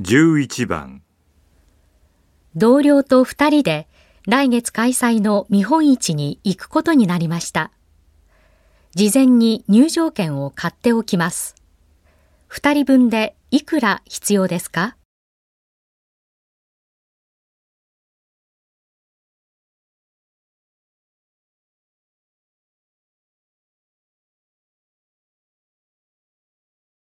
11番同僚と2人で来月開催の見本市に行くことになりました。事前に入場券を買っておきます。2人分でいくら必要ですか？